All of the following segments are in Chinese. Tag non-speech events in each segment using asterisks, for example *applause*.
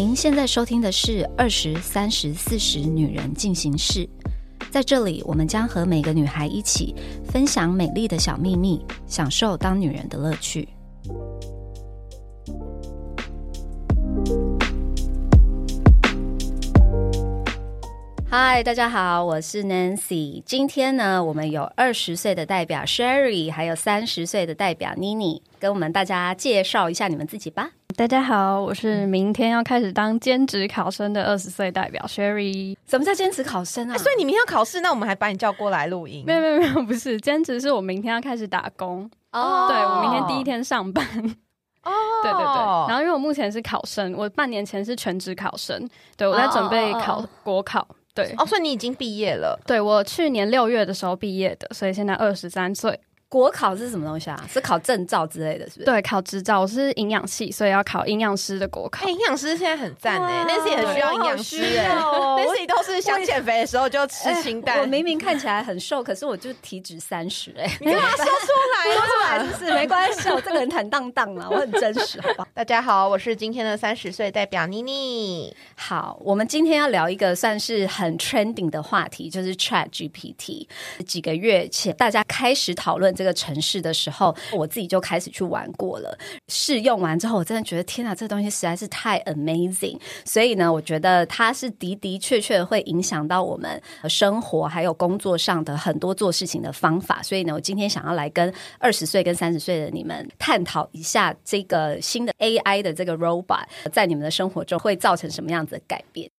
您现在收听的是《二十三十四十女人进行式》，在这里，我们将和每个女孩一起分享美丽的小秘密，享受当女人的乐趣。嗨，大家好，我是 Nancy。今天呢，我们有二十岁的代表 Sherry，还有三十岁的代表 Nini，跟我们大家介绍一下你们自己吧。大家好，我是明天要开始当兼职考生的二十岁代表 Sherry。什么叫兼职考生啊？所以你明天要考试，那我们还把你叫过来录音？没有没有没有，不是兼职，是我明天要开始打工。哦对我明天第一天上班。哦，对对对。然后因为我目前是考生，我半年前是全职考生，对我在准备考国考。对哦，所以你已经毕业了。对我去年六月的时候毕业的，所以现在二十三岁。国考是什么东西啊？是考证照之类的，是不是？对，考执照。我是营养系，所以要考营养师的国考。哎，营养师现在很赞哎，Nancy 很需要营养师哎，Nancy 都是想减肥的时候就吃清淡。我明明看起来很瘦，可是我就体脂三十哎，*laughs* 你干嘛说出来？说出来是不是？没关系，我这个人坦荡荡啊，我很真实，好吧？大家好，我是今天的三十岁代表妮妮。好，我们今天要聊一个算是很 trending 的话题，就是 Chat GPT。几个月前，大家开始讨论这个城市的。时候，我自己就开始去玩过了。试用完之后，我真的觉得天哪，这东西实在是太 amazing。所以呢，我觉得它是的的确确会影响到我们生活还有工作上的很多做事情的方法。所以呢，我今天想要来跟二十岁跟三十岁的你们探讨一下这个新的 AI 的这个 robot 在你们的生活中会造成什么样子的改变。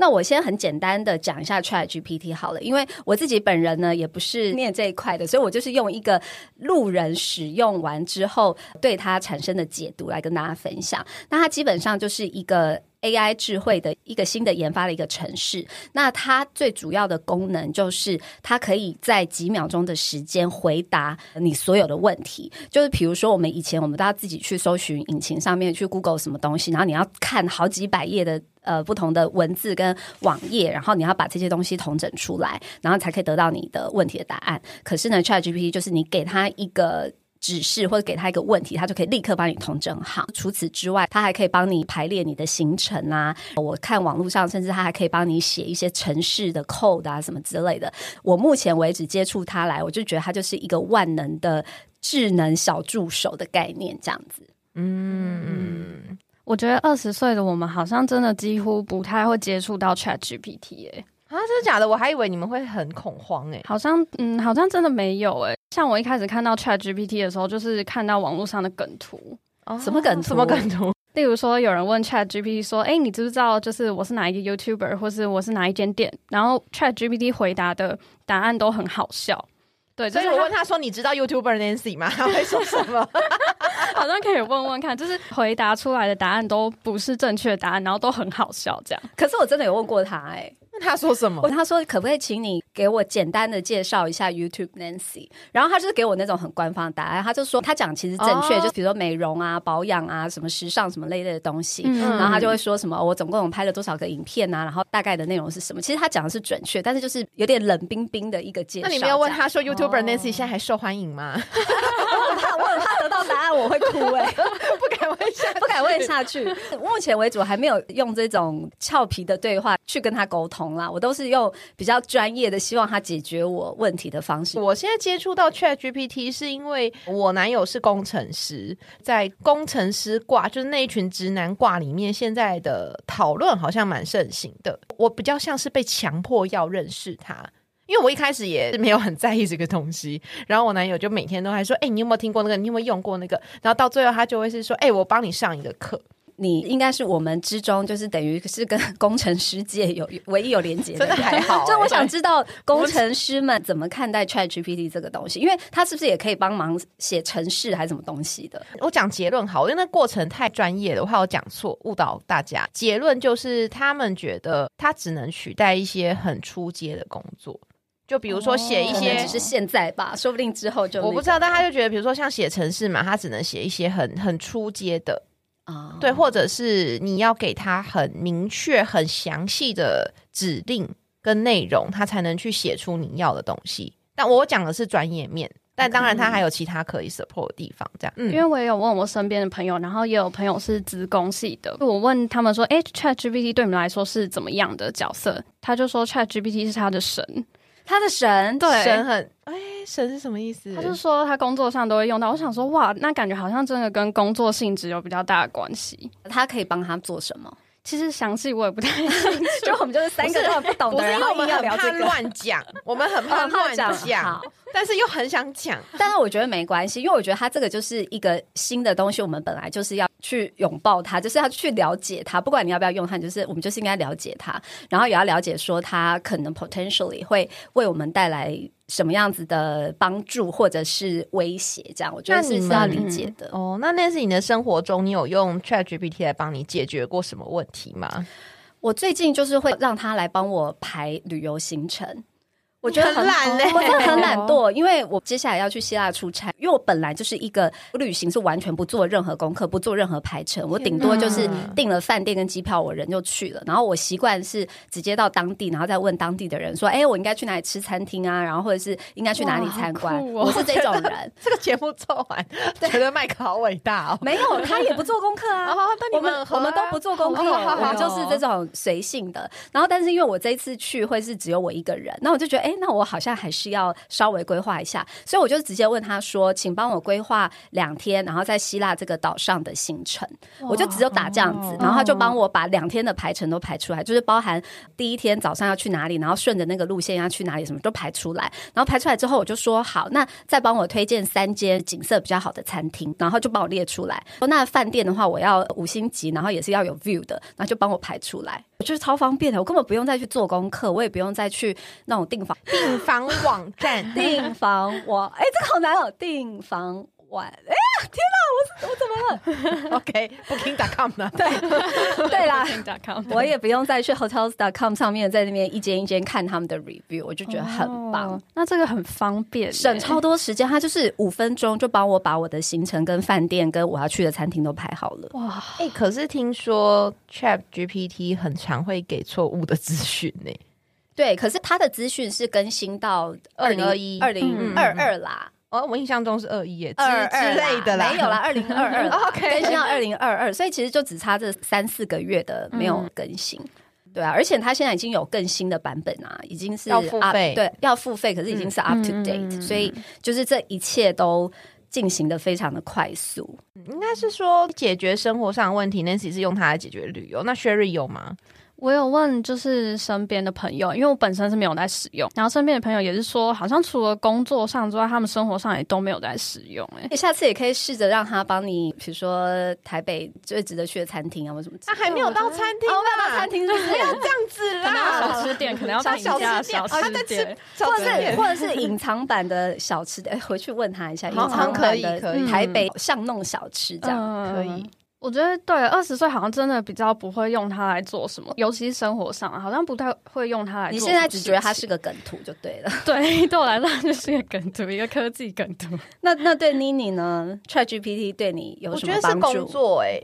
那我先很简单的讲一下 Chat GPT 好了，因为我自己本人呢也不是念这一块的，所以我就是用一个路人使用完之后对它产生的解读来跟大家分享。那它基本上就是一个 AI 智慧的一个新的研发的一个城市。那它最主要的功能就是它可以在几秒钟的时间回答你所有的问题。就是比如说我们以前我们都要自己去搜寻引擎上面去 Google 什么东西，然后你要看好几百页的。呃，不同的文字跟网页，然后你要把这些东西统整出来，然后才可以得到你的问题的答案。可是呢，Chat GPT 就是你给他一个指示或者给他一个问题，他就可以立刻帮你统整好。除此之外，他还可以帮你排列你的行程啊。我看网络上，甚至他还可以帮你写一些城市的 code 啊，什么之类的。我目前为止接触他来，我就觉得他就是一个万能的智能小助手的概念，这样子。嗯。我觉得二十岁的我们好像真的几乎不太会接触到 Chat GPT 哎啊，真的假的？我还以为你们会很恐慌哎，好像嗯，好像真的没有哎。像我一开始看到 Chat GPT 的时候，就是看到网络上的梗图，什么梗图？什么梗图？*laughs* 例如说，有人问 Chat GPT 说：“哎，你知不知道就是我是哪一个 YouTuber，或是我是哪一间店？”然后 Chat GPT 回答的答案都很好笑。对，所以我问他说：“你知道 YouTuber Nancy 吗？”他会说什么？*laughs* 好像可以问问看，就是回答出来的答案都不是正确答案，然后都很好笑这样。可是我真的有问过他，哎，那他说什么？他说可不可以请你给我简单的介绍一下 YouTube Nancy？然后他就是给我那种很官方的答案，他就说他讲其实正确，就比如说美容啊、保养啊、什么时尚什么类类的东西。然后他就会说什么我总共拍了多少个影片啊，然后大概的内容是什么？其实他讲的是准确，但是就是有点冷冰冰的一个介绍。那你没有问他说 YouTuber Nancy 现在还受欢迎吗？*laughs* 我怕我很怕得到答案我会哭哎，*laughs* 不敢问下，不敢问下去。目前为止我还没有用这种俏皮的对话去跟他沟通啦，我都是用比较专业的，希望他解决我问题的方式。我现在接触到 Chat GPT 是因为我男友是工程师，在工程师挂就是那一群直男挂里面，现在的讨论好像蛮盛行的。我比较像是被强迫要认识他。因为我一开始也是没有很在意这个东西，然后我男友就每天都还说：“哎，你有没有听过那个？你有没有用过那个？”然后到最后他就会是说：“哎，我帮你上一个课。”你应该是我们之中，就是等于是跟工程师界有唯一有连接的，真的还好。*laughs* 就我想知道工程师们怎么看待 Chat GPT 这个东西，因为它是不是也可以帮忙写程式还是什么东西的？我讲结论好，因为那过程太专业了，我怕我讲错误导大家。结论就是他们觉得它只能取代一些很出阶的工作。就比如说写一些，只是现在吧，说不定之后就我不知道。但他就觉得，比如说像写程式嘛，他只能写一些很很出阶的啊，对，或者是你要给他很明确、很详细的指令跟内容，他才能去写出你要的东西。但我讲的是专业面。但当然他还有其他可以 support 的地方，这样。嗯因为我也有问我身边的朋友，然后也有朋友是资工系的，我问他们说：“哎，Chat GPT 对你们来说是怎么样的角色？”他就说：“Chat GPT 是他的神。他的神，对神很哎，神是什么意思？他就说他工作上都会用到。我想说，哇，那感觉好像真的跟工作性质有比较大的关系。他可以帮他做什么？其实详细我也不太清楚。*laughs* 就我们就是三个根本不懂的人，不是因为我们然后硬要很怕。乱讲，*laughs* 我们很怕乱讲但是又很想讲。但是我觉得没关系，因为我觉得它这个就是一个新的东西，我们本来就是要去拥抱它，就是要去了解它。不管你要不要用它，就是我们就是应该了解它，然后也要了解说它可能 potentially 会为我们带来什么样子的帮助或者是威胁。这样，我觉得是需要理解的。哦，那那是你的生活中，你有用 Chat GPT 来帮你解决过什么问题吗？我最近就是会让他来帮我排旅游行程。我觉得很懒嘞我真的很懒惰，*laughs* 因为我接下来要去希腊出差，因为我本来就是一个旅行是完全不做任何功课、不做任何排程，我顶多就是订了饭店跟机票，我人就去了。然后我习惯是直接到当地，然后再问当地的人说：“哎，我应该去哪里吃餐厅啊？然后或者是应该去哪里参观？”我是这种人，*laughs* 这个节目做完，觉得麦克好伟大哦。没有他也不做功课啊。*laughs* 哦，那我们我们都不做功课，好好好我们就是这种随性的。然后，但是因为我这一次去会是只有我一个人，那我就觉得，哎，那我好像还是要稍微规划一下，所以我就直接问他说，请帮我规划两天，然后在希腊这个岛上的行程。我就只有打这样子，然后他就帮我把两天的排程都排出来，就是包含第一天早上要去哪里，然后顺着那个路线要去哪里，什么都排出来。然后排出来之后，我就说好，那再帮我推荐三间景色比较好的餐厅，然后就帮我列出来。说那饭店的话，我要五星级，然后也是要有 view 的，然后就帮我排出来。我觉得超方便的，我根本不用再去做功课，我也不用再去那种订房订房网站 *laughs* 订房网。哎，这个好难哦，订房网。哎，*laughs* OK，Booking.com 呢？对 *laughs* 对啦。Booking.com 我也不用再去 hotels.com 上面在那边一间一间看他们的 review，我就觉得很棒。哦那这个很方便耶，省超多时间，他就是五分钟就帮我把我的行程、跟饭店、跟我要去的餐厅都排好了。哇！哎、可是听说 Chat GPT 很常会给错误的资讯呢。对，可是他的资讯是更新到二零二一二零二二啦，哦，我印象中是二一耶之类的啦，没有啦，*laughs* 二零二二 OK 更新到二零二二，所以其实就只差这三四个月的没有更新。对啊，而且它现在已经有更新的版本啊，已经是要付费对，要付费，可是已经是 up to 嗯 date，、嗯所以就是这一切都进行的非常的快速。应该是说解决生活上的问题，Nancy 是用它来解决旅游。那 Sherry 有吗？我有问，就是身边的朋友，因为我本身是没有在使用，然后身边的朋友也是说，好像除了工作上之外，他们生活上也都没有在使用、哎，你下次也可以试着让他帮你，比如说台北最值得去的餐厅啊，或什么。他还没有到餐厅哦，没有啦，到餐厅是不要？这样子啦，小吃店，可能要到你小家的小吃店啊他在吃吃店。或者是或者是隐藏版的小吃的，哎回去问他一下，隐藏可版的以可以台北巷弄小吃这样。嗯可以。我觉得对，二十岁好像真的比较不会用它来做什么，尤其是生活上，好像不太会用它来做。你现在只觉得它是个梗图就对了。*laughs* 对，对我来说它就是一个梗图，一个科技梗图。那那对妮妮呢？ChatGPT 对你有我什觉得是工么帮助？作哎、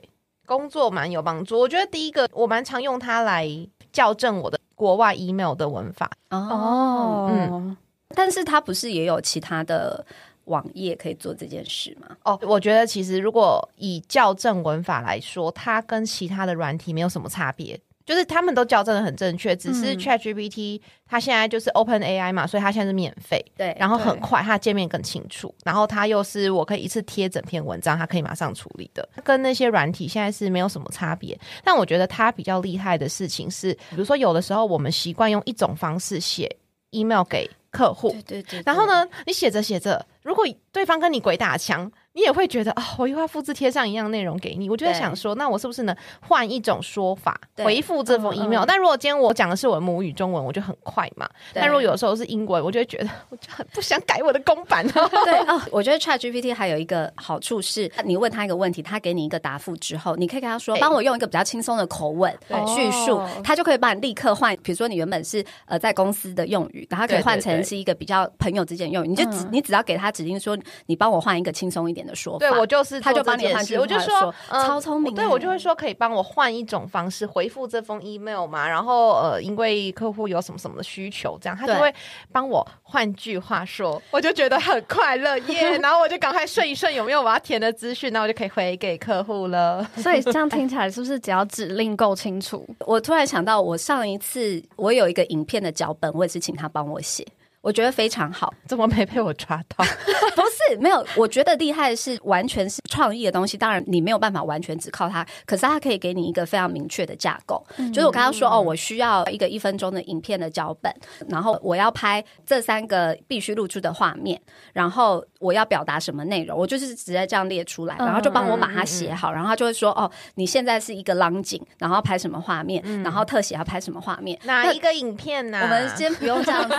工作蛮有帮助。我觉得第一个，我蛮常用它来校正我的国外 email 的文法。哦，嗯，但是它不是也有其他的网页可以做这件事吗？哦，我觉得其实如果以校正文法来说，它跟其他的软体没有什么差别。就是他们都校正的很正确，只是嗯 ChatGPT 它现在就是 Open AI 嘛，所以它现在是免费，对，然后很快，它界面更清楚，然后它又是我可以一次贴整篇文章，它可以马上处理的，跟那些软体现在是没有什么差别。但我觉得它比较厉害的事情是，比如说有的时候我们习惯用一种方式写 email 给客户，对对对。然后呢，你写着写着，如果对方跟你鬼打墙，你也会觉得啊、我又要复制贴上一样内容给你，我就在想说，那我是不是能换一种说法回复这封嗯 email？、但如果今天我讲的是我的母语中文，我就很快嘛。对但如果有时候是英文，我就会觉得我就很不想改我的公版哦。对 *laughs* 哦，我觉得 Chat GPT 还有一个好处是，你问他一个问题，他给你一个答复之后，你可以跟他说，帮我用一个比较轻松的口吻对叙述哦，他就可以帮你立刻换。比如说你原本是呃在公司的用语，然后可以换成是一个比较朋友之间的用语，你就只嗯你只要给他指令说，你帮我换一个轻松一点的说法。对我就是他就帮你换句我就说嗯超聪明欸对我就会说可以帮我换一种方式回复这封 email 嘛，然后呃，因为客户有什么什么的需求，这样他就会帮我换句话说，我就觉得很快乐耶，*laughs* 然后我就赶快顺一顺有没有我要填的资讯，然后我就可以回给客户了。所以这样 *laughs* 听起来是不是只要指令够清楚？我突然想到，我上一次我有一个影片的脚本，我也是请他帮我写，我觉得非常好。*laughs* 怎么没被我抓到？*laughs* 不是没有，我觉得厉害的是完全是创意的东西。当然你没有办法完全只靠它，可是它可以给你一个非常明确的架构。就是我刚刚说哦，我需要一个一分钟的影片的脚本，然后我要拍这三个必须露出的画面，然后我要表达什么内容，我就是直接这样列出来，然后就帮我把它写好，然后他就会说哦，你现在是一个浪景，然后拍什么画面，然后特写要拍什么画面，哪一个影片呢、我们先不用这样子，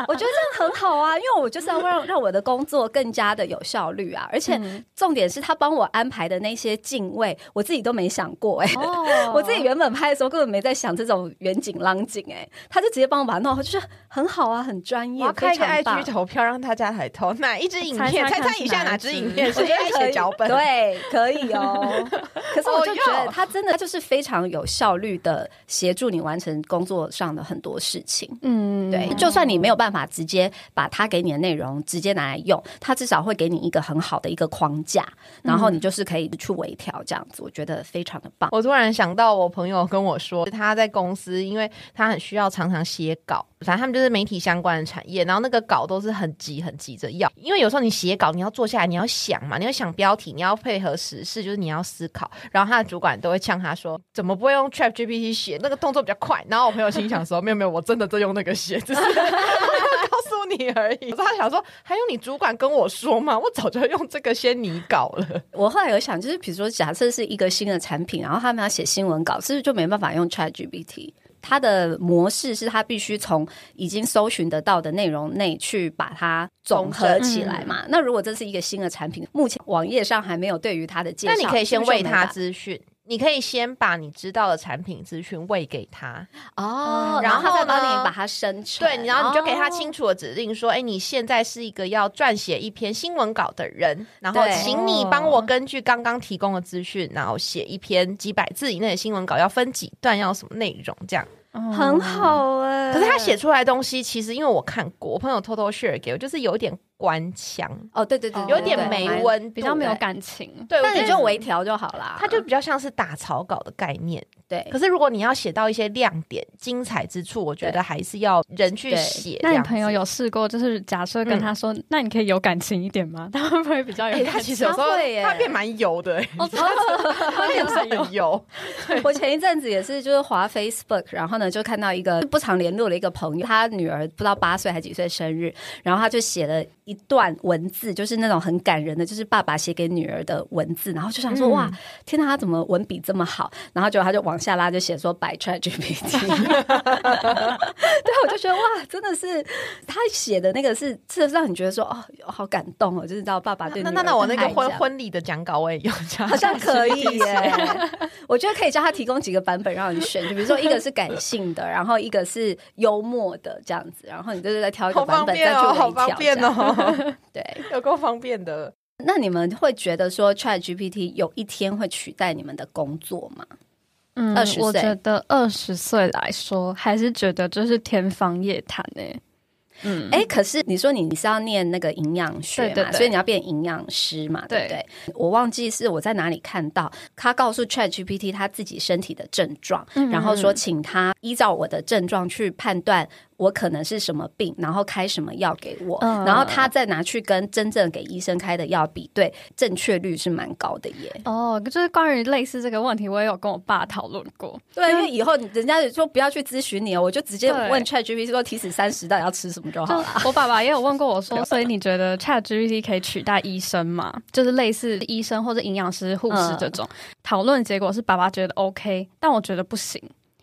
*laughs* 我觉得这样很好啊，因为我就是要让让我的工作更加的有效率啊，而且重点是他帮我安排的那些敬畏，我自己都没想过哎、哦 *laughs* 我自己原本拍的时候根本没在想这种远景、浪景，哎，他就直接帮我把它弄好，就是很好啊，很专业，我要开一个 IG 投票，让大家来投哪一支影片？猜猜猜看猜一下哪支支影片是我觉得 AI 可以写脚本？，对，可以哦。*laughs* 可是我就觉得他真的他就是非常有效率的协助你完成工作上的很多事情。嗯，对，就算你没有办法直接把他给你的内容直接拿来用，他至少会给你一个很好的一个框架，然后你就是可以去微调这样子，我觉得非常的棒。我突然想到，我朋友跟我说，他在公司，因为他很需要常常写稿，反正他们就是媒体相关的产业，然后那个稿都是很急很急着要，因为有时候你写稿，你要坐下来，你要想嘛，你要想标题，你要配合时事，就是你要思考。然后他的主管都会呛他说，怎么不会用 Chat GPT 写？那个动作比较快。然后我朋友心想说，没有没有，我真的在用那个写，只是 *laughs* 告诉你而已。他想说，还用你主管跟我说吗？我早就用这个先拟稿了。我后来有想，就是比如说，假设是一个新的产品，然后他们要写新闻稿，是不是就没办法用 Chat GPT？它的模式是它必须从已经搜寻得到的内容内去把它总合起来嘛？那如果这是一个新的产品，目前网页上还没有对于它的介绍，那你可以先喂他是不是就没办法资讯。你可以先把你知道的产品资讯喂给他，哦，然然后他再帮你把它生成，对，然后你就给他哦清楚的指令说，哎、你现在是一个要撰写一篇新闻稿的人，然后请你帮我根据刚刚提供的资讯，然后写一篇几百字以内的新闻稿，要分几段，要什么内容这样。很好哎、可是他写出来的东西，其实因为我看过，我朋友偷偷 share 给我，就是有点官腔，哦，对对对，有点没蛮温，比较没有。感情。对，我那你就微调就好啦。它就比较像是打草稿的概念。对可是如果你要写到一些亮点、精彩之处，我觉得还是要人去对写。那你朋友？有试过，就是假设跟他说，那你可以有感情一点吗？他会不会比较有哎、感情？他其实有时候他会变蛮油的、*laughs* 他变得很油。我前一阵子也是，就是滑 Facebook，然后呢就看到一个不常联络的一个朋友，他女儿不知道八岁还几岁生日，然后他就写了一段文字，就是那种很感人的，就是爸爸写给女儿的文字，然后就想说、嗯哇，天哪，他怎么文笔这么好？然后结果他就往下拉，就写说 by Chat GPT。*laughs* 对，我就觉得哇，真的是他写的那个是是让你觉得说哦，好感动哦，就是知道爸爸对那那那我那个婚婚礼的讲稿我也用这样，好像可以耶，我觉得可以叫他提供几个版本让你选，就比如说一个是感性的，然后一个是幽默的这样子，然后你就是再挑一个版本再去方便哦，好。方便！哦，*laughs* 对，有够方便的。那你们会觉得说 Chat GPT 有一天会取代你们的工作吗？嗯二十岁。我觉得二十岁来说，还是觉得这是天方夜谭诶、嗯，哎、可是你说你你是要念那个营养学嘛，对对对。所以你要变营养师嘛，对。不对？我忘记是我在哪里看到，他告诉 Chat GPT 他自己身体的症状，嗯。然后说请他依照我的症状去判断我可能是什么病，然后开什么药给我，嗯然后他再拿去跟真正给医生开的药比对，正确率是蛮高的耶。哦，就是关于类似这个问题，我也有跟我爸讨论过。对，因为以后人家说不要去咨询你哦，我就直接对问 Chat GPT 说提死三十到底要吃什么就好了。*laughs* 我爸爸也有问过我说，*laughs* 所以你觉得 Chat GPT 可以取代医生吗？就是类似医生或者营养师、护士这种。讨论结果是爸爸觉得 OK，但我觉得不行，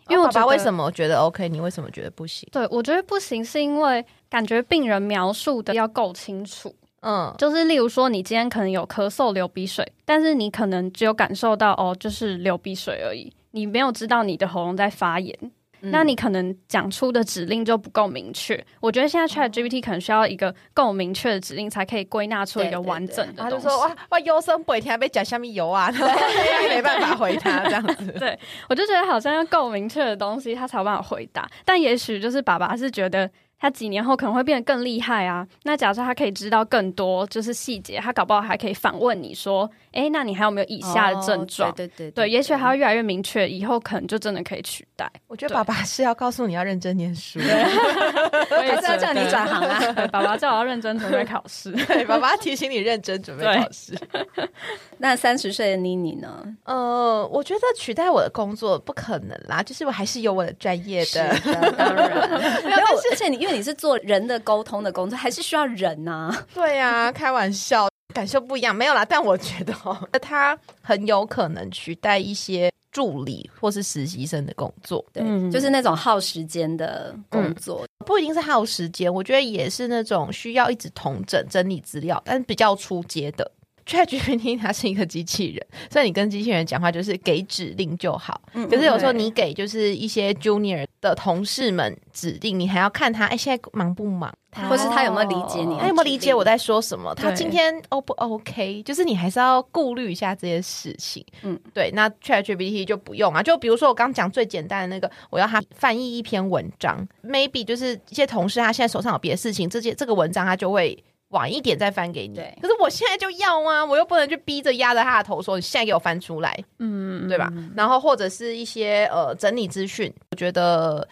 因为我爸爸觉得为什么觉得 OK？你为什么觉得不行？对我觉得不行，是因为感觉病人描述的要够清楚。嗯，就是例如说，你今天可能有咳嗽、流鼻水，但是你可能只有感受到哦，就是流鼻水而已，你没有知道你的喉咙在发炎。那你可能讲出的指令就不够明确。我觉得现在 Chat GPT 可能需要一个够明确的指令，才可以归纳出一个完整的东西。他就说哇哇，优生不会听被讲下面油啊，*laughs* 然后没办法回他这样子。对，我就觉得好像要够明确的东西，他才有办法回答。但也许就是爸爸是觉得。他几年后可能会变得更厉害啊！那假设他可以知道更多，就是细节，他搞不好还可以反问你说：“哎，那你还有没有以下的症状？”对对对，也许他会越来越明确，以后可能就真的可以取代。我觉得爸爸是要告诉你要认真念书，*laughs* 还是要叫你转行啊？*laughs* 爸爸叫我要认真准备考试，*laughs* 对，爸爸提醒你认真准备考试。那三十岁的妮妮呢？呃，我觉得取代我的工作不可能啦，就是我还是有我的专业的，当然。没有，而且你因为你是做人的沟通的工作，还是需要人呐。对呀，*laughs* 开玩笑，感受不一样，没有啦。但我觉得哦，*laughs* 他很有可能取代一些助理或是实习生的工作，对，就是那种耗时间的工作，不一定是耗时间，我觉得也是那种需要一直统整整理资料，但是比较出街的。ChatGPT 它是一个机器人，*laughs* 所以你跟机器人讲话就是给指令就好。可是有时候你给就是一些 Junior 的同事们指令，你还要看他哎现在忙不忙，或是他有没有理解你，他有没有理解我在说什么，他今天 O 不 OK？就是你还是要顾虑一下这些事情。嗯，对。那 ChatGPT 就不用啊，就比如说我刚讲最简单的那个，我要他翻译一篇文章，maybe 就是一些同事他现在手上有别的事情，这些这个文章他就会。晚一点再翻给你，可是我现在就要啊，我又不能去逼着压着他的头说你现在给我翻出来，嗯，对吧？然后或者是一些呃整理资讯，我觉得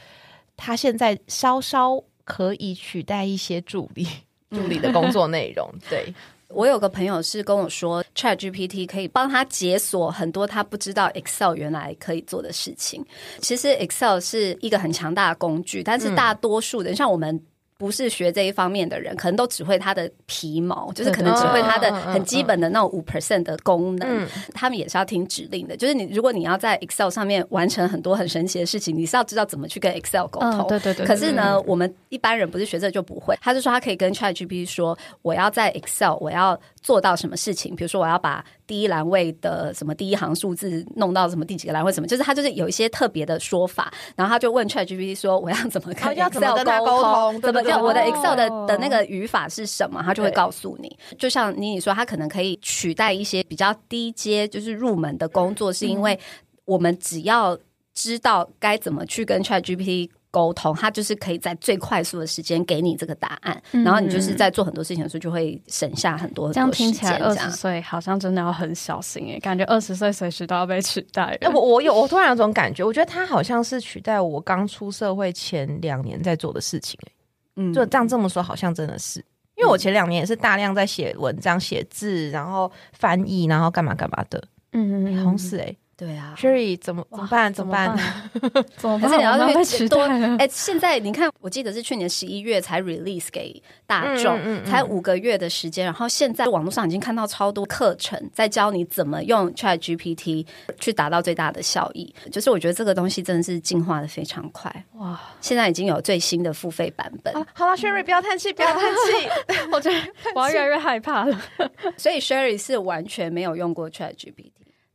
他现在稍稍可以取代一些助理 *laughs* 助理的工作内容。*laughs* 对我有个朋友是跟我说，Chat GPT 可以帮他解锁很多他不知道 Excel 原来可以做的事情。其实 Excel 是一个很强大的工具，但是大多数人像我们。不是学这一方面的人，可能都只会他的皮毛，就是可能只会他的很基本的那种五 percent 的功能。他们也是要听指令的，就是你如果你要在 Excel 上面完成很多很神奇的事情，你是要知道怎么去跟 Excel 沟通。对对对。可是呢，我们一般人不是学这就不会。他就说他可以跟 ChatGPT 说，我要在 Excel 我要做到什么事情，比如说我要把第一栏位的什么第一行数字弄到什么第几个栏位什么，就是他就是有一些特别的说法，然后他就问 ChatGPT 说，我要怎么跟 Excel 沟通？怎么？我的 Excel 的的那个语法是什么？他就会告诉你。就像妮妮说，他可能可以取代一些比较低阶，就是入门的工作，是因为我们只要知道该怎么去跟 Chat GPT 沟通，他就是可以在最快速的时间给你这个答案。然后你就是在做很多事情的时候，就会省下很多。这样听起来，二十岁好像真的要很小心哎，感觉二十岁随时都要被取代。我我有，我突然有种感觉，我觉得他好像是取代我刚出社会前两年在做的事情哎。嗯，就这样这么说，好像真的是，因为我前两年也是大量在写文章、写字，然后翻译，然后干嘛干嘛的。嗯嗯嗯，红死哎。对啊，Sherry 怎么怎么办？怎么办？怎么办？*laughs* 你要被多哎，现在你看，我记得是去年十一月才 release 给大众，才五个月的时间。然后现在网络上已经看到超多课程在教你怎么用 Chat GPT 去达到最大的效益。就是我觉得这个东西真的是进化的非常快哇！现在已经有最新的付费版本。好了，Sherry 不要叹气，不要叹气。*laughs* 我觉得我要越来越害怕了。*laughs* 所以 Sherry 是完全没有用过 Chat GPT。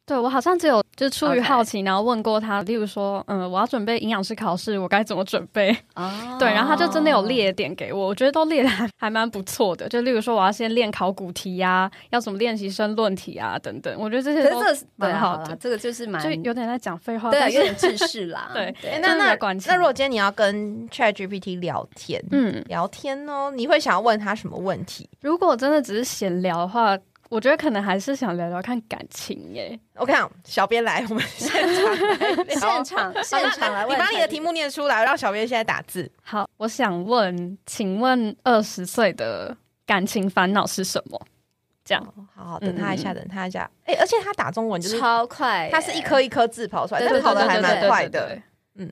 对，我好像只有就出于好奇，然后问过他，例如说，嗯，我要准备营养师考试，我该怎么准备？哦，*laughs* 对，然后他就真的有列点给我，我觉得都列的还 *laughs* 还蛮不错的。就例如说，我要先练考古题呀，要怎么练习申论题啊，等等。我觉得这些都蛮好的，这个就是蛮就有点在讲废话，对，有点知识啦。*laughs* 对，那那那如果今天你要跟 Chat GPT 聊天，嗯，聊天哦，你会想要问他什么问题？如果真的只是闲聊的话。我觉得可能还是想聊聊看感情耶。我看小编来，我们现场现场现场来，你把你的题目念出来，让小编现在打字。好，我想问，请问二十岁的感情烦恼是什么？这样，好好等他一下，等他一下。哎，而且他打中文就是超快，他是一颗一颗字跑出来，但跑的还蛮快的。嗯，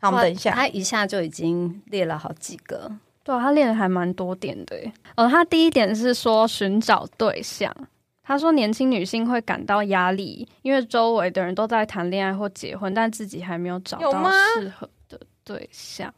好，我们等一下，他一下就已经列了好几个。对，他练的还蛮多点的。呃，他第一点是说寻找对象。他说年轻女性会感到压力，因为周围的人都在谈恋爱或结婚，但自己还没有找到适合的对象。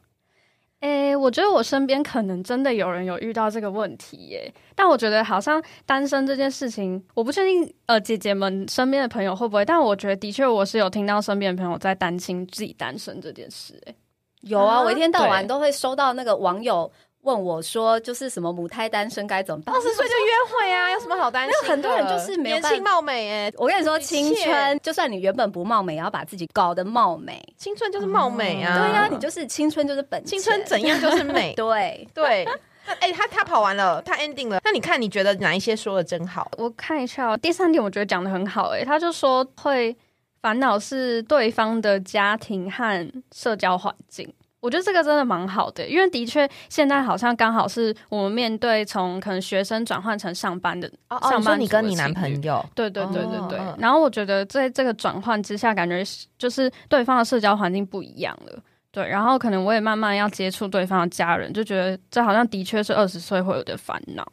诶，我觉得我身边可能真的有人有遇到这个问题耶。但我觉得好像单身这件事情，我不确定呃姐姐们身边的朋友会不会，但我觉得的确我是有听到身边的朋友在担心自己单身这件事。诶。有啊，啊我一天到晚都会收到那个网友问我说，就是什么母胎单身该怎么办？二十岁就约会啊，有什么好担心有很多人就是没有年轻貌美哎，我跟你说，青春就算你原本不貌美，也要把自己搞得貌美。青春就是貌美啊，对呀、你就是青春就是本。青春怎样就是美 *laughs* 对，对。那哎、他他跑完了，他 ending 了。那你看，你觉得哪一些说的真好？我看一下哦第三点，我觉得讲的很好、诶，他就说会烦恼是对方的家庭和社交环境。我觉得这个真的蛮好的，因为的确现在好像刚好是我们面对从可能学生转换成上班的，哦上班你跟你男朋友，对对对对对。然后我觉得在这个转换之下，感觉就是对方的社交环境不一样了。对，然后可能我也慢慢要接触对方的家人，就觉得这好像的确是二十岁会有的烦恼。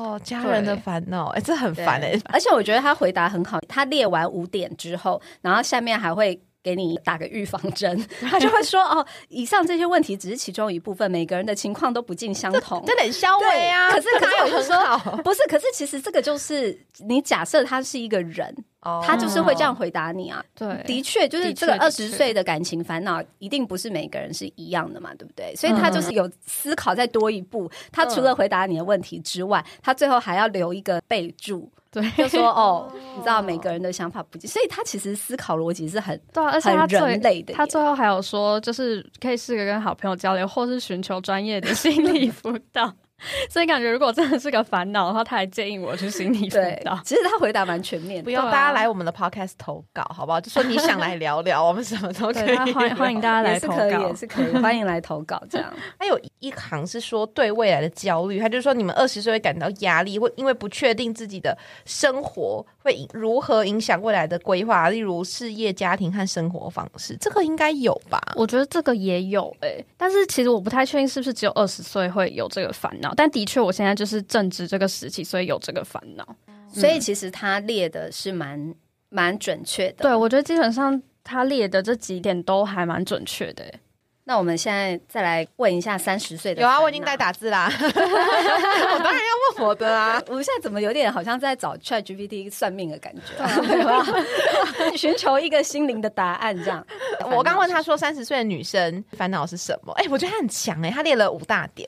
哦，家人的烦恼，哎、这很烦哎、*laughs* 而且我觉得他回答很好，他列完五点之后，然后下面还会。给你打个预防针，*laughs* 他就会说哦，以上这些问题只是其中一部分，每个人的情况都不尽相同。这冷消委啊！可是可是哪有我就说好？不是，可是其实这个就是你假设他是一个人，哦他就是会这样回答你啊。对，的确，就是这个二十岁的感情烦恼，一定不是每个人是一样的嘛，对不对？所以他就是有思考再多一步，他除了回答你的问题之外，他最后还要留一个备注，对就说哦，你知道每个人的想法不尽，所以他其实思考逻辑是很对啊，而且他最人类的。他最后还有说，就是可以试着跟好朋友交流，或是寻求专业的心理辅导。*laughs* 所以感觉如果真的是个烦恼的话，他还建议我去心理辅对导，。其实他回答蛮全面的。不用、大家来我们的 podcast 投稿，好不好？就说你想来聊聊，我们什么都可以，他欢迎 *laughs* 欢迎大家来也是可以，投稿也。是可以，欢迎来投稿。这样，还有一行是说对未来的焦虑，他就说你们二十岁会感到压力，会因为不确定自己的生活会影如何影响未来的规划，例如事业、家庭和生活方式，这个应该有吧？我觉得这个也有诶、但是其实我不太确定是不是只有二十岁会有这个烦恼，但的确我现在就是正值这个时期，所以有这个烦恼。所以其实他列的是蛮蛮准确的。对，我觉得基本上他列的这几点都还蛮准确的、欸。那我们现在再来问一下三十岁的。有啊，我已经在。打字啦，*laughs* 我当然要问我的啊。我现在怎么有点好像在找 Chat GPT 算命的感觉？*laughs* 寻求一个心灵的答案，这样。我刚问他说，三十岁的女生烦恼是什么？哎、我觉得他很强哎、他列了五大点。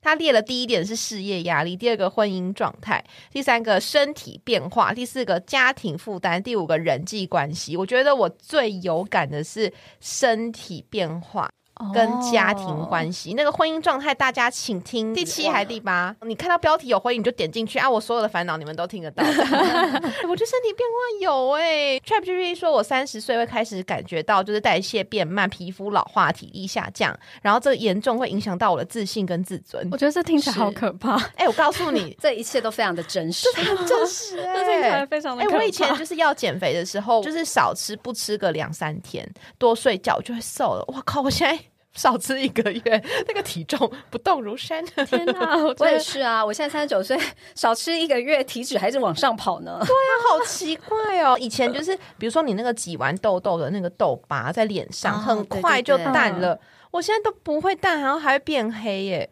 他列了第一点是事业压力，第二个婚姻状态，第三个身体变化，第四个家庭负担，第五个人际关系。我觉得我最有感的是身体变化。跟家庭关系，那个婚姻状态，大家请听第七还是第八？你看到标题有婚姻，你就点进去啊！我所有的烦恼你们都听得到。*laughs* 我觉得身体变化有哎、ChatGPT 说我三十岁会开始感觉到就是代谢变慢、皮肤老化、体力下降，然后这个严重会影响到我的自信跟自尊。我觉得这听起来好可怕，哎、我告诉你，这一切都非常的真实。真实哎、这听起来非常的哎、可怕。我以前就是要减肥的时候，就是少吃不吃个两三天，多睡觉就会瘦了。我靠！我现在少吃一个月，那个体重不动如山。*laughs* 天哪，*laughs* 我我也是啊，我现在三十九岁，少吃一个月，体脂还是往上跑呢。好奇怪哦！*laughs* 以前就是，比如说你那个挤完痘痘的那个痘疤在脸上，哦很快就对对淡了。我现在都不会淡，然后还会变黑耶。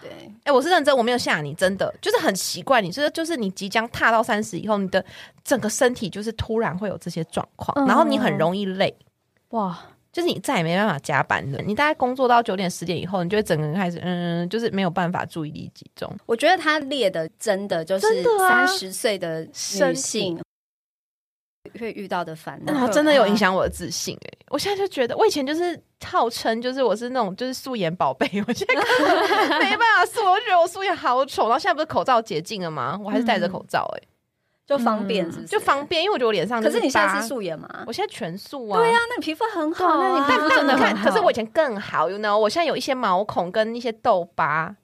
对，哎、我是认真，我没有吓你，真的就是很奇怪。你这就是你即将踏到三十以后，你的整个身体就是突然会有这些状况，嗯然后你很容易累。哇，就是你再也没办法加班了，你大概工作到九点十点以后，你就会整个人开始嗯，就是没有办法注意力集中。我觉得他列的真的就是三十岁的女性会遇到的烦恼。然后真的有影响我的自信哎、我现在就觉得，我以前就是号称就是我是那种就是素颜宝贝，我现在 *laughs* 没办法素，我就觉得我素颜好丑。然后现在不是口罩解禁了吗？我还是戴着口罩哎、就方便，是不是？就方。便，因为我觉得我脸上可是可你现在是素颜吗？我现在全素啊。对啊、那你皮肤很好、啊，你但皮肤真的但你看，可是我以前更好，you know，我现在有一些毛孔跟一些痘疤，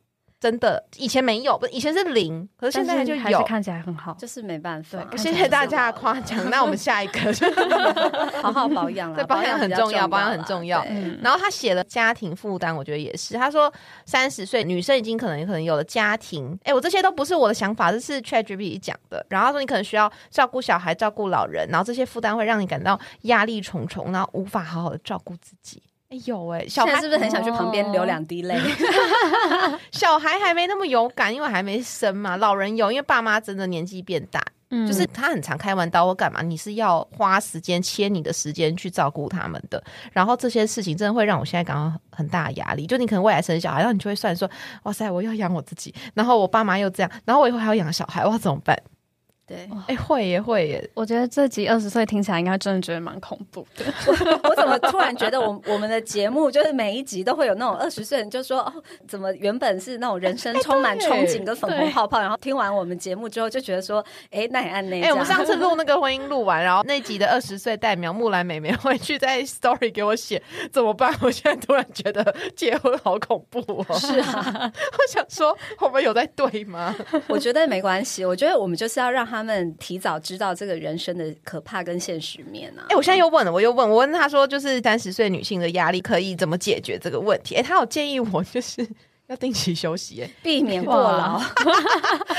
真的以前没有，不以前是零，可是现在就有。还是看起来很好。就是没办法。对谢谢大家的夸奖，那我们下一个，*laughs* 好好保养啦，*laughs* 对保养很重要保养很重要嗯，然后他写了家庭负担，我觉得也是。他说三十岁女生已经可能可能有了家庭，哎，我这些都不是我的想法，这是 ChatGPT 讲的。然后他说你可能需要照顾小孩、照顾老人，然后这些负担会让你感到压力重重，然后无法好好的照顾自己。哎有哎，小孩是不是很想去旁边流两滴泪？*laughs* *laughs* 小孩还没那么勇敢，因为还没生嘛。老人有，因为爸妈真的年纪变大，嗯就是他很常开完刀或干嘛，你是要花时间切你的时间去照顾他们的。然后这些事情真的会让我现在感到很大压力。就你可能未来生小孩，然后你就会算说，哇塞，我要养我自己，然后我爸妈又这样，然后我以后还要养小孩，我要怎么办？对，哎、会耶，会耶。我觉得这集二十岁听起来应该真的觉得蛮恐怖的。*laughs* 我怎么突然觉得我我们的节目就是每一集都会有那种二十岁人就说哦，怎么原本是那种人生充满憧憬跟粉红泡泡，然后听完我们节目之后就觉得说，哎，那也按那哎、我们上次录 *laughs* 那个婚姻录完，然后那集的二十岁代表木兰美眉回去在 story 给我写怎么办？我现在突然觉得结婚好恐怖哦。是啊，我想说，我们有在对吗？我觉得没关系，我觉得我们就是要让他们提早知道这个人生的可怕跟现实面啊。哎、我现在又问了，我又问，我问他说，就是三十岁女性的压力可以怎么解决这个问题？哎、他有建议我就是要定期休息、哎，避免过劳，*laughs*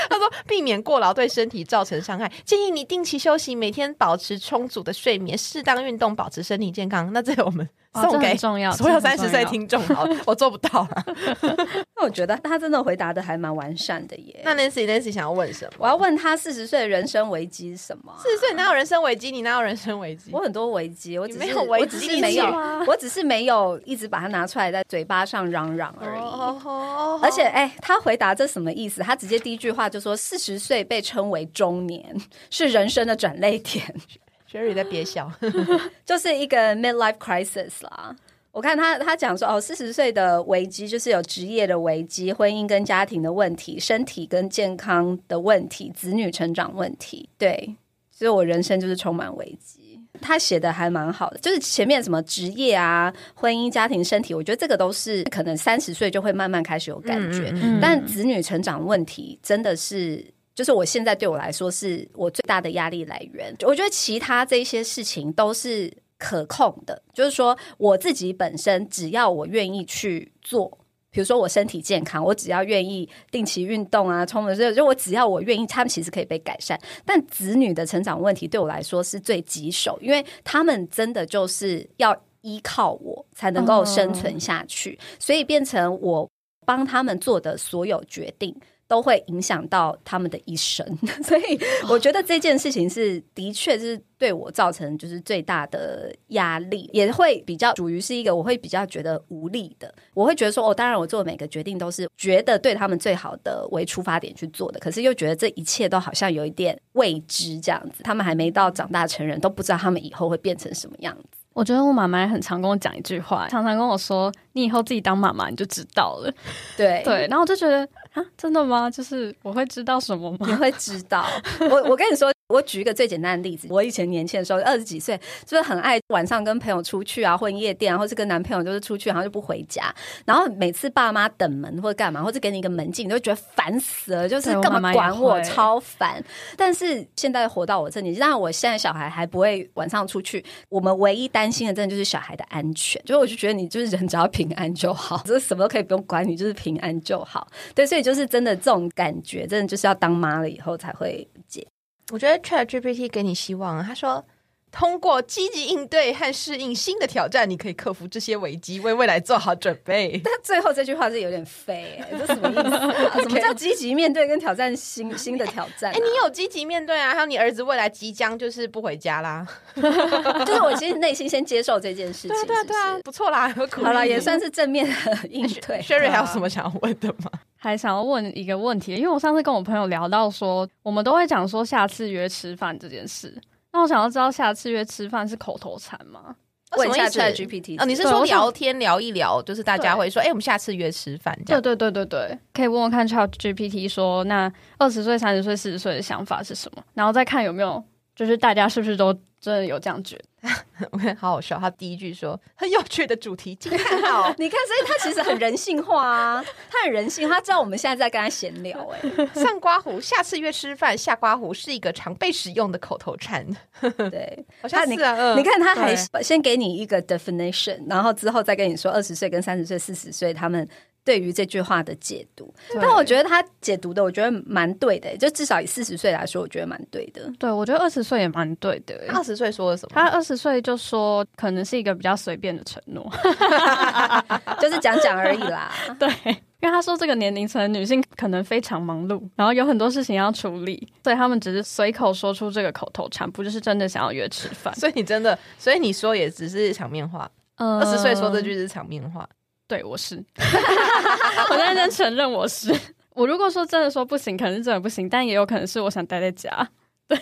他说避免过劳对身体造成伤害，建议你定期休息，每天保持充足的睡眠，适当运动，保持身体健康。那这个我们送给重要所有三十岁听众，好，*laughs* 我做不到啊。*laughs* 那我觉得他真的回答的还蛮完善的耶。那 Nancy Nancy 想要问什么？我要问他四十岁的人生危机是什么啊、四十岁哪有人生危机？你哪有人生危机？我很多危机，我只是没有危我只是机没有吗，我只是没有一直把它拿出来在嘴巴上嚷嚷而已。哦而且，哎、他回答这什么意思？他直接第一句话就说：“四十岁被称为中年，是人生的转泪点，Sherry 在憋笑，*laughs* *laughs* 就是一个 midlife crisis 啦。”我看他他讲说，哦，四十岁的危机就是有职业的危机、婚姻跟家庭的问题、身体跟健康的问题、子女成长问题。对，所以我人生就是充满危机。他写的还蛮好的，就是前面什么职业啊、婚姻、家庭、身体，我觉得这个都是可能三十岁就会慢慢开始有感觉。嗯但子女成长问题真的是。就是我现在对我来说是我最大的压力来源。我觉得其他这些事情都是可控的，就是说我自己本身只要我愿意去做，比如说我身体健康，我只要愿意定期运动啊，充满热，就我只要我愿意，他们其实可以被改善。但子女的成长问题对我来说是最棘手，因为他们真的就是要依靠我才能够生存下去，所以变成我帮他们做的所有决定。都会影响到他们的一生，*laughs* 所以我觉得这件事情是的确是对我造成就是最大的压力，也会比较属于是一个我会比较觉得无力的，我会觉得说哦，当然我做每个决定都是觉得对他们最好的为出发点去做的，可是又觉得这一切都好像有一点未知这样子，他们还没到长大成人，都不知道他们以后会变成什么样子。我觉得我妈妈很常跟我讲一句话，常常跟我说：“你以后自己当妈妈你就知道了。*laughs* 对”对，然后我就觉得啊，真的吗？就是我会知道什么吗你吗？会知道。我我跟你说，我举一个最简单的例子，我以前年轻的时候，二十几岁，就是很爱晚上跟朋友出去啊，混夜店啊，或是跟男朋友就是出去，然后就不回家，然后每次爸妈等门或者干嘛，或者给你一个门禁，你都觉得烦死了，就是干嘛对我妈妈也管我，超烦。但是现在活到我这年纪，当然我现在小孩还不会晚上出去，我们唯一担心的真的就是小孩的安全，就是我就觉得你就是人只要平平安就好，*laughs* 就是什么都可以不用管你，就是平安就好。对，所以就是真的这种感觉，真的就是要当妈了以后才会解。我觉得 Chat GPT 给你希望啊。他说，通过积极应对和适应新的挑战，你可以克服这些危机，为未来做好准备。*laughs* 但最后这句话是有点废、欸，这什么意思、*laughs* 啊？什么叫积极面对跟挑战新 *laughs* 新的挑战、啊哎、你有积极面对啊？还有你儿子未来即将就是不回家啦。就是我其实内心先接受这件事情，对啊，对啊，对啊，不错啦，好了，也算是正面的应对。Sherry 还有什么想要问的吗？还想要问一个问题，因为我上次跟我朋友聊到说，我们都会讲说下次约吃饭这件事。那我想要知道，下次约吃饭是口头禅吗？问一下什么意思 ChatGPT 啊，你是说聊天聊一聊，就是大家会说，哎、我们下次约吃饭这样。对对对对对，可以问问看 Chat GPT 说，那二十岁、三十岁、四十岁的想法是什么，然后再看有没有，就是大家是不是都真的有这样觉得？*laughs* 我看好好笑，他第一句说很有趣的主题，今天好。*laughs* 你看，所以他其实很人性化啊，*laughs* 他很人性，他知道我们现在在跟他闲聊、哎，上刮胡，下次约吃饭。下刮胡是一个常被使用的口头禅，对，好像你是啊。嗯你看，他还对先给你一个 definition，然后之后再跟你说二十岁跟三十岁、四十岁他们对于这句话的解读。但我觉得他解读的，我觉得蛮对的，就至少以四十岁来说，我觉得蛮对的。对，我觉得二十岁也蛮对的。二十岁说了什么？他二十岁就说，可能是一个比较随便的承诺，*laughs* *laughs* 就是讲讲而已啦。对，因为他说这个年龄层女性可能非常忙碌，然后有很多事情要处理，所以他们只是随口说出这个口头禅，不就是真的想要约吃饭。所以你真的，所以你说也只是场面话。二十岁说这句是场面话，对我是，*laughs* *laughs* 我认真承认我是。我如果说真的说不行，可能是真的不行，但也有可能是我想待在家。对，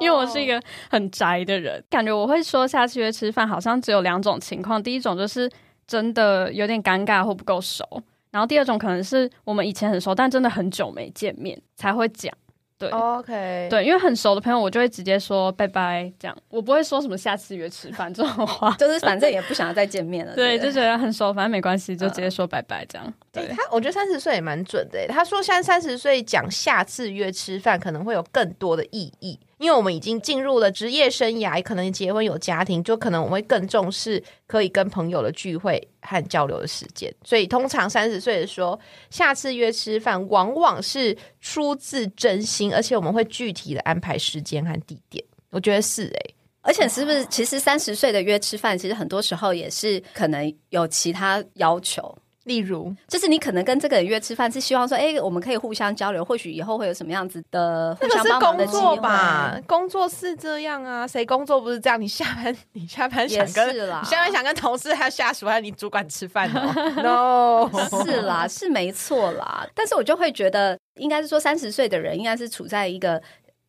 因为我是一个很宅的人，感觉我会说下次约吃饭，好像只有两种情况。第一种就是真的有点尴尬或不够熟，然后第二种可能是我们以前很熟，但真的很久没见面才会讲。对，OK，对，因为很熟的朋友，我就会直接说拜拜，这样我不会说什么下次约吃饭这种话，*laughs* 就是反正也不想要再见面了。对，就觉得很熟，反正没关系，就直接说拜拜这样。对他，我觉得三十岁也蛮准的。他说，现在三十岁讲下次约吃饭，可能会有更多的意义。因为我们已经进入了职业生涯，可能结婚有家庭，就可能我们会更重视可以跟朋友的聚会和交流的时间。所以通常三十岁的说下次约吃饭，往往是出自真心，而且我们会具体的安排时间和地点。我觉得是诶，而且是不是其实三十岁的约吃饭，其实很多时候也是可能有其他要求。例如，就是你可能跟这个人约吃饭，是希望说，哎，我们可以互相交流，或许以后会有什么样子的互相帮忙的机会吧？工作是这样啊，谁工作不是这样？你下班，你下班想跟，你下班想跟同事还有下属还有你主管吃饭？*laughs* No，是啦，是没错啦。但是我就会觉得，应该是说三十岁的人应该是处在一个。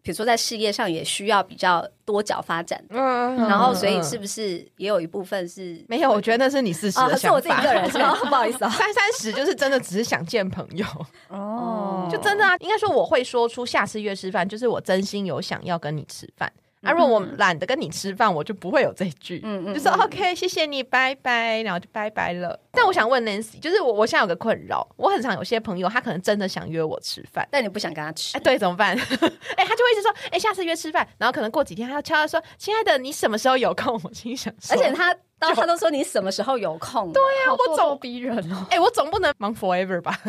比如说，在事业上也需要比较多角发展，嗯，然后所以是不是也有一部分是没有？我觉得那是你四十的想法，是我自己个人，*laughs* 不好意思啊，三三十就是真的只是想见朋友。哦，就真的啊，应该说我会说出下次约吃饭，就是我真心有想要跟你吃饭。啊，如果我懒得跟你吃饭，我就不会有这句，嗯嗯，就说 OK，谢谢你，拜拜，然后就拜拜了。但我想问 Nancy，就是我我现在有个困扰，我很常有些朋友，他可能真的想约我吃饭，但你不想跟他吃，哎，对，怎么办？*laughs* 哎，他就会一直说，哎，下次约吃饭，然后可能过几天他要悄悄说，亲爱的，你什么时候有空？*laughs* 我心想，而且他到他都说你什么时候有空？对呀，我总逼人哦，哎，我总不能忙 forever 吧？*laughs*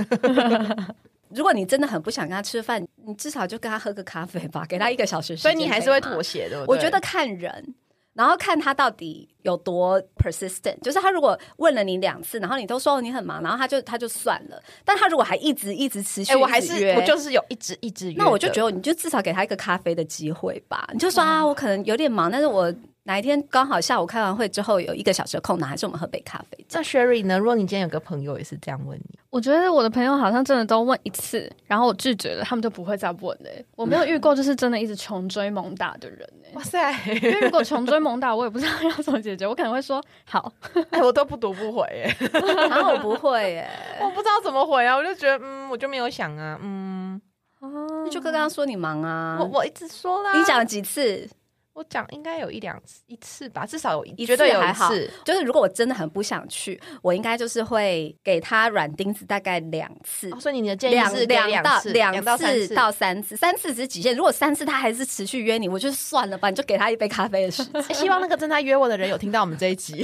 如果你真的很不想跟他吃饭，你至少就跟他喝个咖啡吧，*laughs* 给他一个小时时间。所以你还是会妥协的。我觉得看人，然后看他到底有多 persistent。就是他如果问了你两次，然后你都说你很忙，然后他就他就算了。但他如果还一直一直持续，我还是我就是有一直一直约。那我就觉得你就至少给他一个咖啡的机会吧。你就说啊，我可能有点忙，但是我。哪一天刚好下午开完会之后有一个小时的空档？还是我们喝杯咖啡？那 Sherry 呢？如果你今天有个朋友也是这样问你，我觉得我的朋友好像真的都问一次，然后我拒绝了，他们就不会再问嘞。我没有遇过就是真的一直穷追猛打的人哎。哇塞！因为如果穷追猛打，我也不知道要怎么解决。我可能会说好，*laughs* 哎，我都不读不回哎，然 *laughs* 后我不会哎，*laughs* 我不知道怎么回啊，我就觉得嗯，我就没有想啊，嗯，哦，你就跟刚刚说你忙啊，我我一直说啦，你讲了几次？我讲应该有一两次一次吧，至少有一次还好。就是如果我真的很不想去，我应该就是会给他软钉子，大概两次。所以你的建议是两到两次到三次，三次只是极限。如果三次他还是持续约你，我就算了吧，你就给他一杯咖啡的时间。*laughs* 希望那个正在约我的人有听到我们这一集，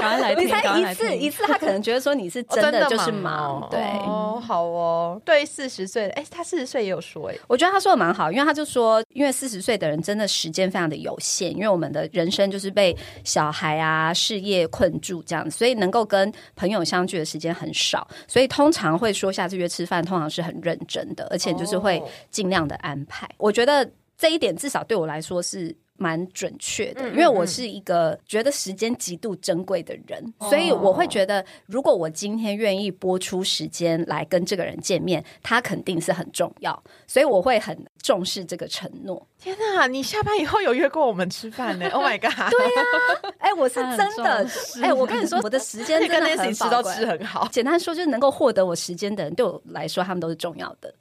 赶快来听。*laughs* 一次一次，他可能觉得说你是真的就是忙，对哦，好哦。对四十岁的，哎，他四十岁也有说，哎，我觉得他说的蛮好，因为他就说，因为四十岁的人真的时间非常的。有限，因为我们的人生就是被小孩啊、事业困住这样，所以能够跟朋友相聚的时间很少，所以通常会说下次约吃饭，通常是很认真的，而且就是会尽量的安排。我觉得这一点至少对我来说是。蛮准确的，因为我是一个觉得时间极度珍贵的人，所以我会觉得，如果我今天愿意播出时间来跟这个人见面，他肯定是很重要，所以我会很重视这个承诺。天哪，你下班以后有约过我们吃饭呢？*laughs* Oh my god！对呀，哎，我是真的，哎，我跟你说，我的时间真的很 *laughs* 吃都吃很好。简单说，就是能够获得我时间的人，对我来说，他们都是重要的。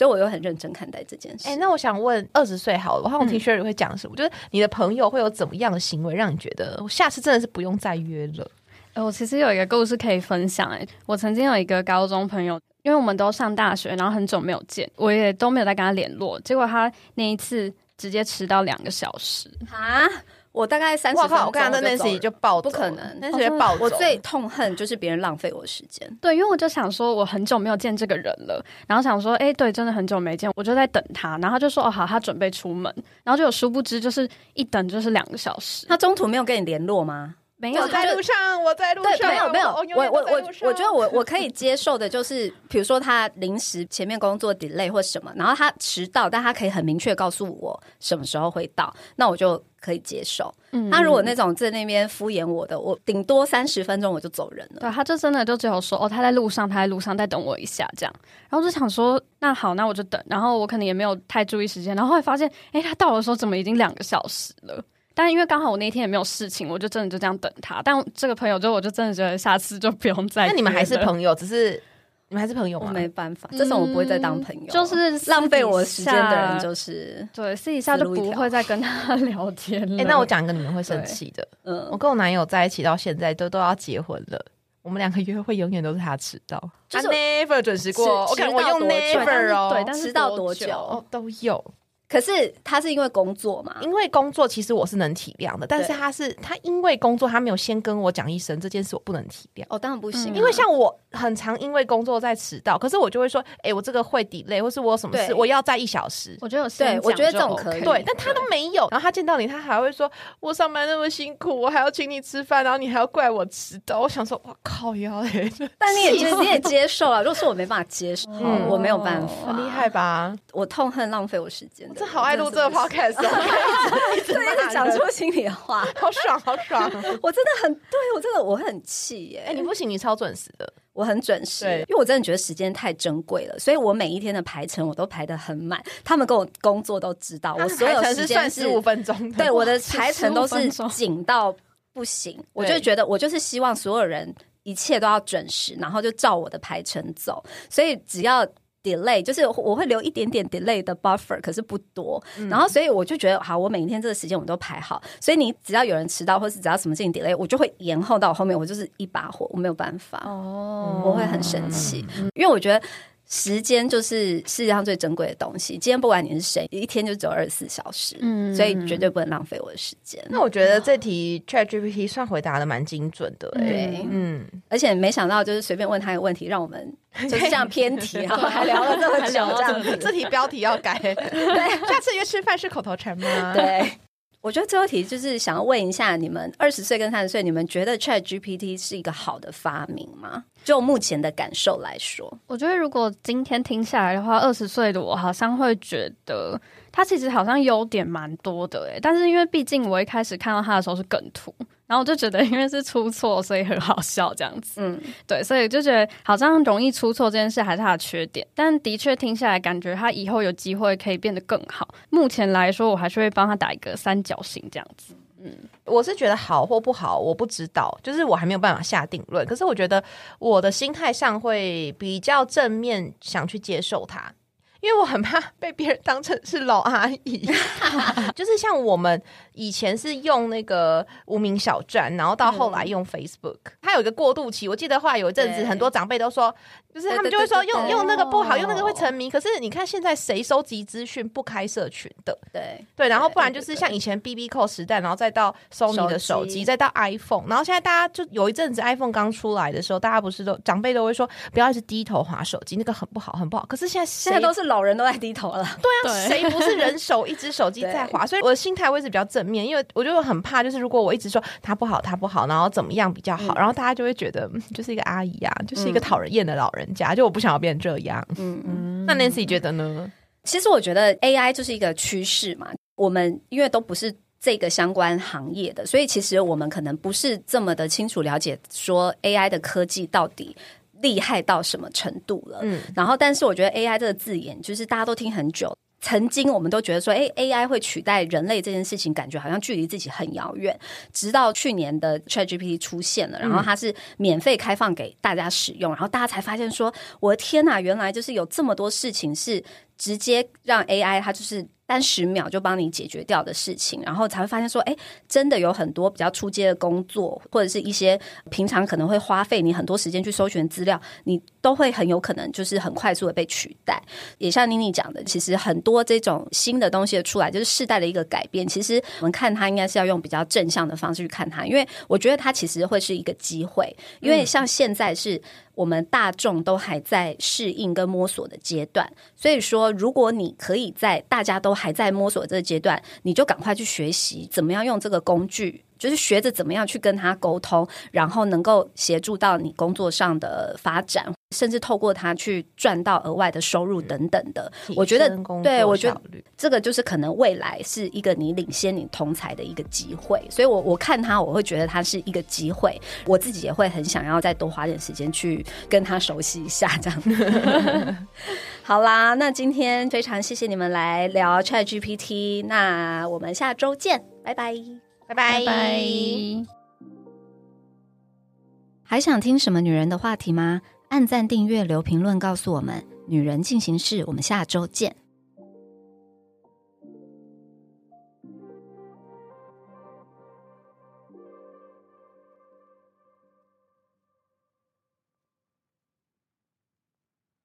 所以，我又很认真看待这件事。哎，那我想问，二十岁好了，我好像听 Sherry 会讲什么？就是你的朋友会有怎么样的行为，让你觉得我下次真的是不用再约了？哎，我其实有一个故事可以分享。哎，我曾经有一个高中朋友，因为我们都上大学，然后很久没有见，我也都没有再跟他联络。结果他那一次直接迟到两个小时啊！我大概三十分钟我靠！我看到 Nancy 就暴走不可能，Nancy 会暴走。我最痛恨就是别人浪费我时间。对，因为我就想说，我很久没有见这个人了，然后想说，哎，对，真的很久没见，我就在等他，然后他就说，哦，好，他准备出门，然后就有殊不知，就是一等就是两个小时，他中途没有跟你联络吗？没有我在路上，我在路对，上，没有没有，我我我我我觉得我我我可以接受的就是，比如说他临时前面工作 delay 或什么，然后他迟到，但他可以很明确告诉我什么时候会到，那我就可以接受。嗯他如果那种在那边敷衍我的，我顶多三十分钟我就走人了。对，他就真的就只有说，哦，他在路上，他在路上，再等我一下这样。然后就想说，那好，那我就等。然后我可能也没有太注意时间，然后后来发现，哎，他到的时候怎么已经两个小时了？但因为刚好我那天也没有事情，我就真的就这样等他。但这个朋友就我就真的觉得下次就不用再。那你们还是？朋友，只是你们还是朋友我吗？没办法，这种我不会再当朋友，嗯就是浪费我时间的人就是对，私底下就不会再跟他聊天了。哎、那我讲一个你们会生气的，嗯 *laughs* 我嗯，跟我男友在一起到现在都都要结婚了。我们两个约会永远都是他迟到，就是他 never 准时过。迟我看我用迟到多久 never 哦，对，但是迟到多多久哦都有。可是他是因为工作嘛，因为工作其实我是能体谅的，但是他是他因为工作他没有先跟我讲一声这件事，我不能体谅。哦，当然不行啊，嗯因为像我很常因为工作在迟到，可是我就会说，哎、我这个会 delay，或是我有什么事，我要在一小时。我觉得有事对我觉得这种可以对，但他都没有。然后他见到你，他还会说：“我上班那么辛苦，我还要请你吃饭，然后你还要怪我迟到。”我想说：“哇靠腰嘞，但你也接你也接受了。如果是我没办法接受，嗯我没有办法，很厉害。吧？我痛恨浪费我时间的人，这好爱录这个 podcast 哦，*laughs* 一直 *laughs* 对，一直讲出心里话，*laughs* 好爽，好爽。我真的很对我真的我很气耶。哎，你不行，你超准时的。我很准时，对因为我真的觉得时间太珍贵了，所以我每一天的排程我都排的很满。他们跟我工作都知道，我所有时间是十五分钟的，对我的排程都是钟紧到不行，我就觉得我就是希望所有人一切都要准时，然后就照我的排程走，所以只要。Delay 就是我会留一点点 delay 的 buffer，可是不多。然后所以我就觉得，好，我每一天这个时间我都排好。所以你只要有人迟到，或是只要什么事情 delay，我就会延后到我后面，我就是一把火，我没有办法，哦我会很生气，因为我觉得。时间就是世界上最珍贵的东西。今天不管你是谁，一天就只有二十四小时，嗯所以绝对不能浪费我的时间。那我觉得这题 Chat GPT 算回答的蛮精准的、欸，对嗯，而且没想到，就是随便问他一个问题，让我们 *laughs* 就是这样偏题，然后还聊了这么久，*laughs* 这样子。这题标题要改，*laughs* 对，下次约吃饭是口头禅吗？，对，我觉得最后一题就是想要问一下你们，二十岁跟三十岁，你们觉得 Chat GPT 是一个好的发明吗？就目前的感受来说，我觉得如果今天听下来的话，二十岁的我好像会觉得它其实好像优点蛮多的诶，但是因为毕竟我一开始看到它的时候是梗图，然后我就觉得因为是出错，所以很好笑这样子。嗯，对，所以就觉得好像容易出错这件事还是他的缺点，但的确听下来感觉他以后有机会可以变得更好。目前来说，我还是会帮他打一个三角形这样子。嗯我是觉得好或不好，我不知道，就是我还没有办法下定论。可是我觉得我的心态上会比较正面，想去接受它。因为我很怕被别人当成是老阿姨，*laughs* *laughs* 就是像我们以前是用那个无名小站，然后到后来用 Facebook，、它有一个过渡期。我记得后来有一阵子，很多长辈都说，就是他们就会说用用那个不好，哦用那个会沉迷。可是你看现在谁收集资讯不开社群的？对，对，然后不然就是像以前 B B 扣时代，然后再到 Sony 的手机，再到 iPhone，然后现在大家就有一阵子 iPhone 刚出来的时候，大家不是都长辈都会说不要一直低头划手机，那个很不好，很不好。可是现在现在都是老人都在低头了。对啊，谁不是人手一只手机在滑？所以我的心态我一直比较正面，因为我就很怕，就是如果我一直说他不好，他不好，然后怎么样比较好，嗯然后大家就会觉得嗯就是一个阿姨啊，就是一个讨人厌的老人家，就我不想要变成这样。嗯嗯。那 Nancy 觉得呢？其实我觉得 AI 就是一个趋势嘛，我们因为都不是。这个相关行业的，所以其实我们可能不是这么的清楚了解，说 AI 的科技到底厉害到什么程度了。嗯，然后，但是我觉得 AI 这个字眼，就是大家都听很久。曾经我们都觉得说，哎，AI 会取代人类这件事情，感觉好像距离自己很遥远。直到去年的 ChatGPT 出现了，然后它是免费开放给大家使用，然后大家才发现说，我的天呐，原来就是有这么多事情是直接让 AI 它就是但十秒就帮你解决掉的事情，然后才会发现说，哎，真的有很多比较出街的工作，或者是一些平常可能会花费你很多时间去搜寻资料，你都会很有可能就是很快速的被取代。也像妮妮讲的，其实很多这种新的东西的出来，就是世代的一个改变。其实我们看它，应该是要用比较正向的方式去看它，因为我觉得它其实会是一个机会，因为像现在是。我们大众都还在适应跟摸索的阶段，所以说，如果你可以在大家都还在摸索这个阶段，你就赶快去学习怎么样用这个工具。就是学着怎么样去跟他沟通，然后能够协助到你工作上的发展，甚至透过他去赚到额外的收入等等的。我觉得，对我觉得这个就是可能未来是一个你领先你同才的一个机会。所以，我我看他，我会觉得他是一个机会。我自己也会很想要再多花点时间去跟他熟悉一下，这样。*laughs* *laughs* 好啦，那今天非常谢谢你们来聊 Chat GPT，那我们下周见，拜拜。拜！还想听什么女人的话题吗？按赞、订阅、留评论，告诉我们。女人进行式，我们下周见。